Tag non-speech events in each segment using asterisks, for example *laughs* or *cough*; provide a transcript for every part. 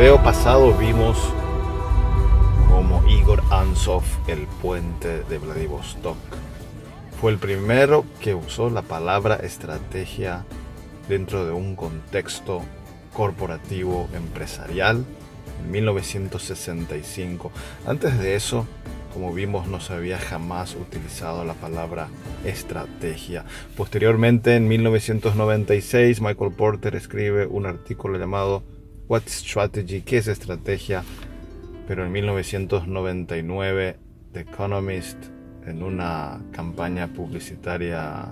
video pasado vimos como Igor Ansov, el puente de Vladivostok, fue el primero que usó la palabra estrategia dentro de un contexto corporativo empresarial en 1965. Antes de eso, como vimos, no se había jamás utilizado la palabra estrategia. Posteriormente, en 1996, Michael Porter escribe un artículo llamado What Strategy, qué es estrategia, pero en 1999 The Economist, en una campaña publicitaria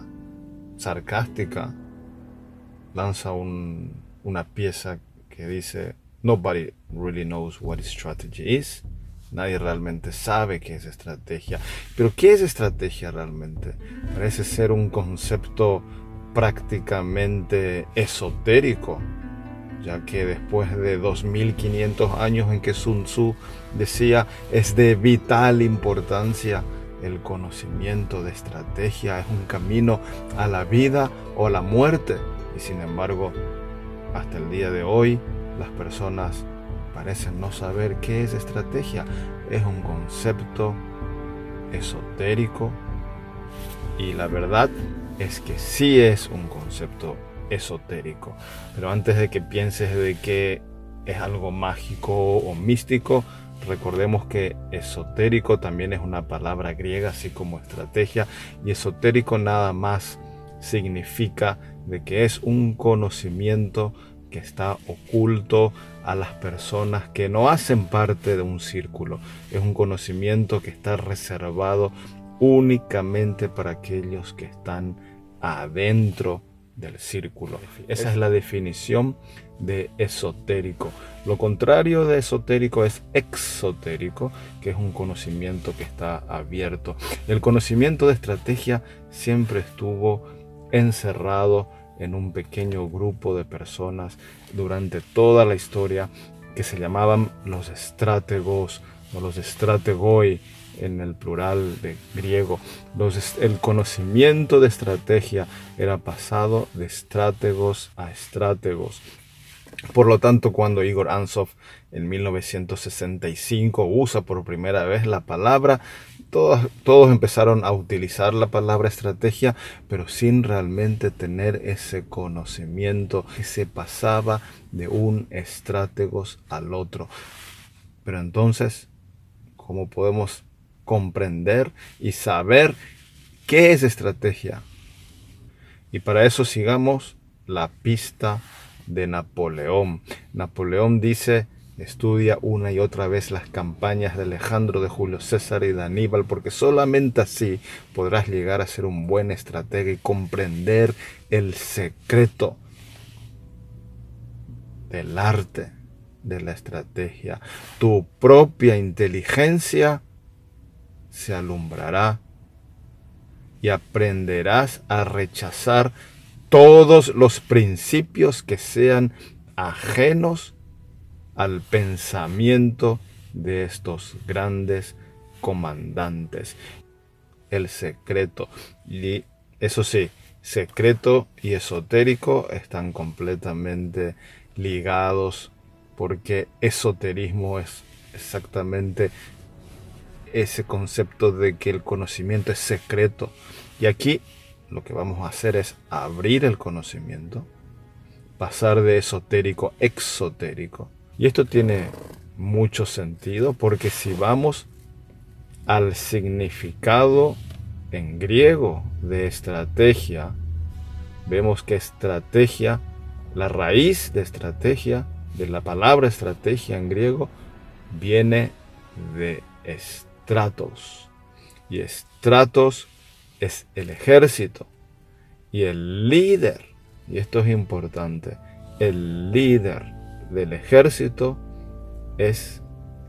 sarcástica, lanza una pieza que dice Nobody really knows what strategy is. Nadie realmente sabe qué es estrategia. Pero ¿qué es estrategia realmente? Parece ser un concepto prácticamente esotérico ya que después de 2500 años en que Sun Tzu decía es de vital importancia el conocimiento de estrategia, es un camino a la vida o a la muerte. Y sin embargo, hasta el día de hoy, las personas parecen no saber qué es estrategia. Es un concepto esotérico y la verdad es que sí es un concepto esotérico. Pero antes de que pienses de que es algo mágico o místico, recordemos que esotérico también es una palabra griega, así como estrategia, y esotérico nada más significa de que es un conocimiento que está oculto a las personas que no hacen parte de un círculo. Es un conocimiento que está reservado únicamente para aquellos que están adentro del círculo. Esa es la definición de esotérico. Lo contrario de esotérico es exotérico, que es un conocimiento que está abierto. El conocimiento de estrategia siempre estuvo encerrado en un pequeño grupo de personas durante toda la historia que se llamaban los estratégos o los estrategoi en el plural de griego. el conocimiento de estrategia era pasado de estratégos a estratégos. Por lo tanto, cuando Igor Ansov en 1965 usa por primera vez la palabra, todos, todos empezaron a utilizar la palabra estrategia, pero sin realmente tener ese conocimiento que se pasaba de un estratégos al otro. Pero entonces, ¿cómo podemos comprender y saber qué es estrategia. Y para eso sigamos la pista de Napoleón. Napoleón dice, estudia una y otra vez las campañas de Alejandro, de Julio César y de Aníbal, porque solamente así podrás llegar a ser un buen estratega y comprender el secreto del arte de la estrategia. Tu propia inteligencia se alumbrará y aprenderás a rechazar todos los principios que sean ajenos al pensamiento de estos grandes comandantes. El secreto. Y eso sí, secreto y esotérico están completamente ligados porque esoterismo es exactamente ese concepto de que el conocimiento es secreto. Y aquí lo que vamos a hacer es abrir el conocimiento, pasar de esotérico a exotérico. Y esto tiene mucho sentido porque si vamos al significado en griego de estrategia, vemos que estrategia, la raíz de estrategia, de la palabra estrategia en griego, viene de estrategia estratos. Y estratos es el ejército. Y el líder, y esto es importante, el líder del ejército es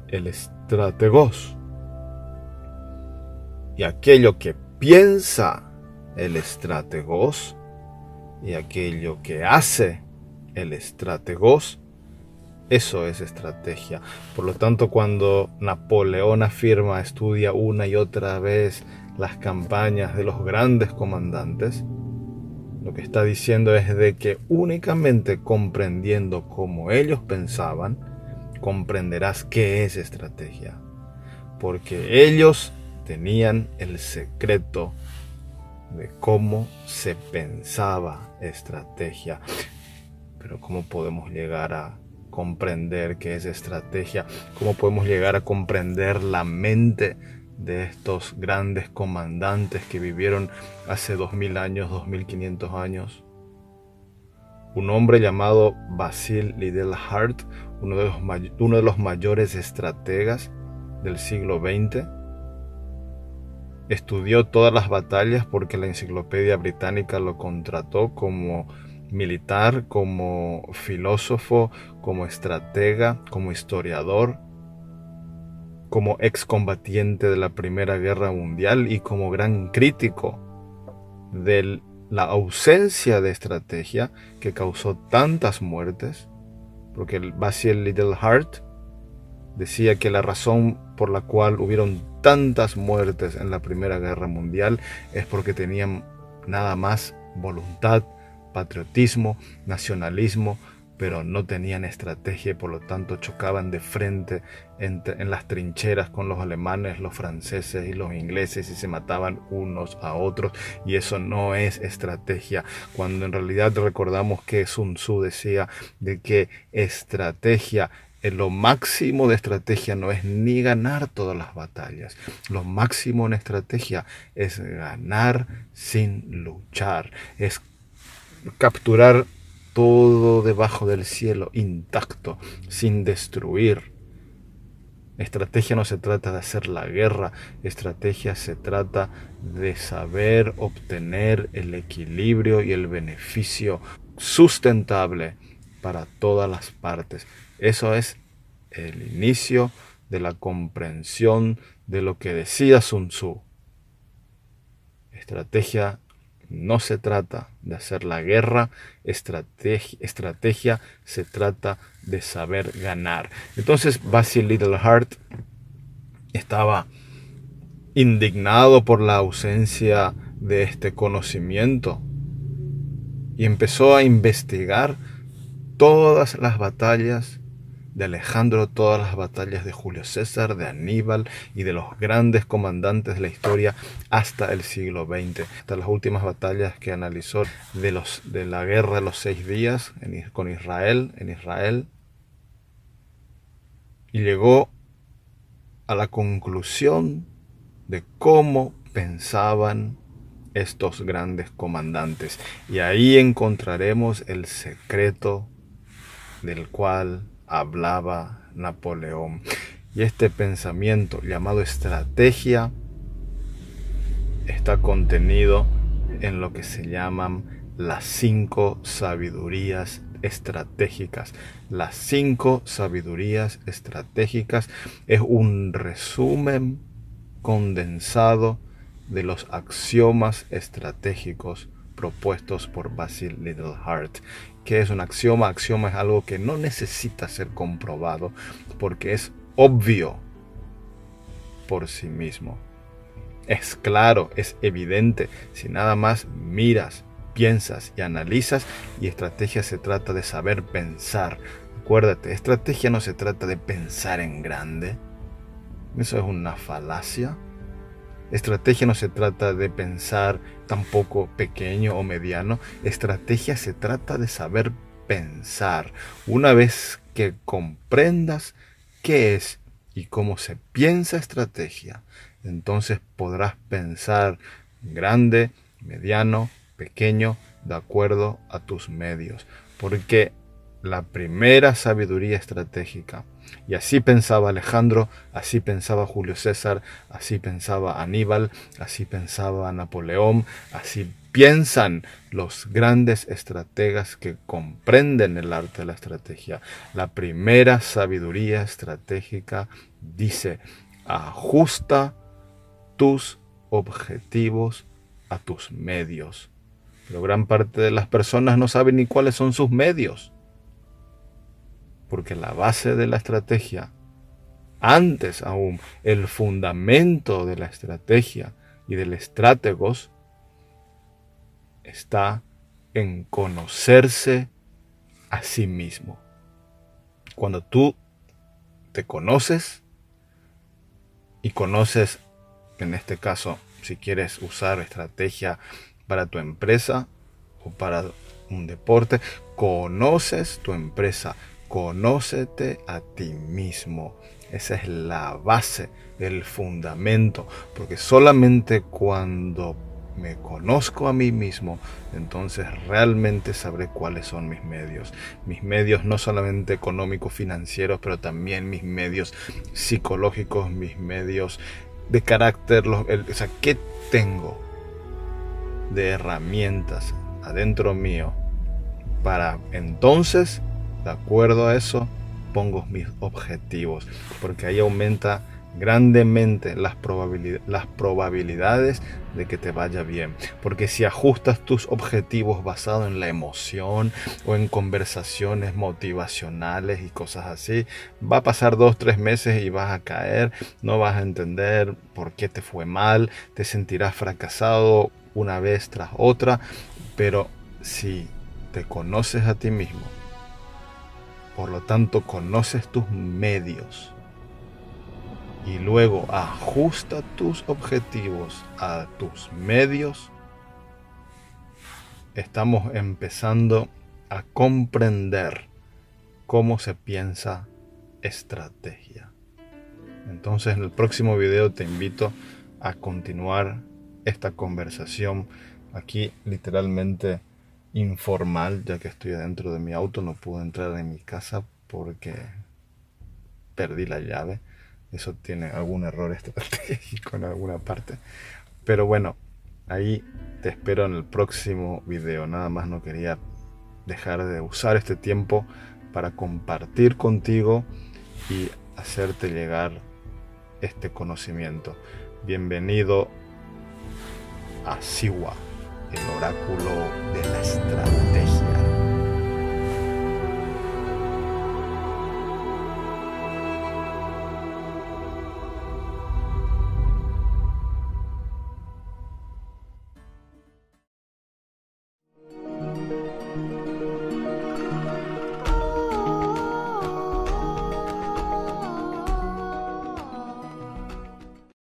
el estrategos. Y aquello que piensa el estrategos y aquello que hace el estrategos, eso es estrategia. Por lo tanto, cuando Napoleón afirma, estudia una y otra vez las campañas de los grandes comandantes, lo que está diciendo es de que únicamente comprendiendo cómo ellos pensaban, comprenderás qué es estrategia. Porque ellos tenían el secreto de cómo se pensaba estrategia. Pero ¿cómo podemos llegar a comprender qué es estrategia? ¿Cómo podemos llegar a comprender la mente de estos grandes comandantes que vivieron hace 2000 años, 2500 años? Un hombre llamado Basil Liddell Hart, uno de los, uno de los mayores estrategas del siglo XX, Estudió todas las batallas porque la Enciclopedia Británica lo contrató como militar, como filósofo, como estratega, como historiador, como excombatiente de la Primera Guerra Mundial y como gran crítico de la ausencia de estrategia que causó tantas muertes, porque el Basil Little Heart decía que la razón por la cual hubieron tantas muertes en la Primera Guerra Mundial es porque tenían nada más voluntad, patriotismo, nacionalismo, pero no tenían estrategia y por lo tanto chocaban de frente en, las trincheras con los alemanes, los franceses y los ingleses y se mataban unos a otros y eso no es estrategia cuando en realidad recordamos que Sun Tzu decía de que estrategia lo máximo de estrategia no es ni ganar todas las batallas. Lo máximo en estrategia es ganar sin luchar. Es capturar todo debajo del cielo intacto, sin destruir. Estrategia no se trata de hacer la guerra, estrategia se trata de saber obtener el equilibrio y el beneficio sustentable para todas las partes. Eso es el inicio de la comprensión de lo que decía Sun Tzu. Estrategia no se trata de hacer la guerra, estrategia, estrategia se trata de saber ganar. Entonces Basil Littleheart estaba indignado por la ausencia de este conocimiento y empezó a investigar todas las batallas de Alejandro, todas las batallas de Julio César, de Aníbal y de los grandes comandantes de la historia hasta el siglo XX, hasta las últimas batallas que analizó de, los, de la guerra de los seis días con Israel, en Israel, y llegó a la conclusión de cómo pensaban estos grandes comandantes. Y ahí encontraremos el secreto del cual hablaba Napoleón. Y este pensamiento llamado estrategia está contenido en lo que se llaman las cinco sabidurías estratégicas. Las cinco sabidurías estratégicas es un resumen condensado de los axiomas estratégicos propuestos por Basil Littleheart. ¿Qué es un axioma? Axioma es algo que no necesita ser comprobado porque es obvio por sí mismo. Es claro, es evidente. Si nada más miras, piensas y analizas, y estrategia se trata de saber pensar. Acuérdate, estrategia no se trata de pensar en grande. Eso es una falacia. Estrategia no se trata de pensar tampoco pequeño o mediano. Estrategia se trata de saber pensar. Una vez que comprendas qué es y cómo se piensa estrategia, entonces podrás pensar grande, mediano, pequeño, de acuerdo a tus medios. Porque la primera sabiduría estratégica y así pensaba Alejandro, así pensaba Julio César, así pensaba Aníbal, así pensaba Napoleón, así piensan los grandes estrategas que comprenden el arte de la estrategia. La primera sabiduría estratégica dice, ajusta tus objetivos a tus medios. Pero gran parte de las personas no saben ni cuáles son sus medios. Porque la base de la estrategia, antes aún, el fundamento de la estrategia y del estratégos, está en conocerse a sí mismo. Cuando tú te conoces y conoces, en este caso, si quieres usar estrategia para tu empresa o para un deporte, conoces tu empresa, conócete a ti mismo. Esa es la base, el fundamento, porque solamente cuando me conozco a mí mismo, entonces realmente sabré cuáles son mis medios. Mis medios no solamente económicos, financieros, pero también mis medios psicológicos, mis medios de carácter, o sea, ¿qué tengo de herramientas adentro mío para entonces, de acuerdo a eso, pongo mis objetivos, porque ahí aumenta grandemente las, probabilidades de que te vaya bien. Porque si ajustas tus objetivos basados en la emoción o en conversaciones motivacionales y cosas así, va a pasar dos, tres meses y vas a caer, no vas a entender por qué te fue mal, te sentirás fracasado una vez tras otra, pero si te conoces a ti mismo, por lo tanto conoces tus medios, y luego ajusta tus objetivos a tus medios, estamos empezando a comprender cómo se piensa estrategia. Entonces en el próximo video te invito a continuar esta conversación aquí literalmente informal ya que estoy dentro de mi auto no pude entrar en mi casa porque perdí la llave eso tiene algún error *laughs* estratégico en alguna parte. Pero bueno, ahí te espero en el próximo video. Nada más no quería dejar de usar este tiempo para compartir contigo y hacerte llegar este conocimiento. Bienvenido a Siwa, el oráculo de la estrategia.